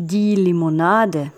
Die Limonade.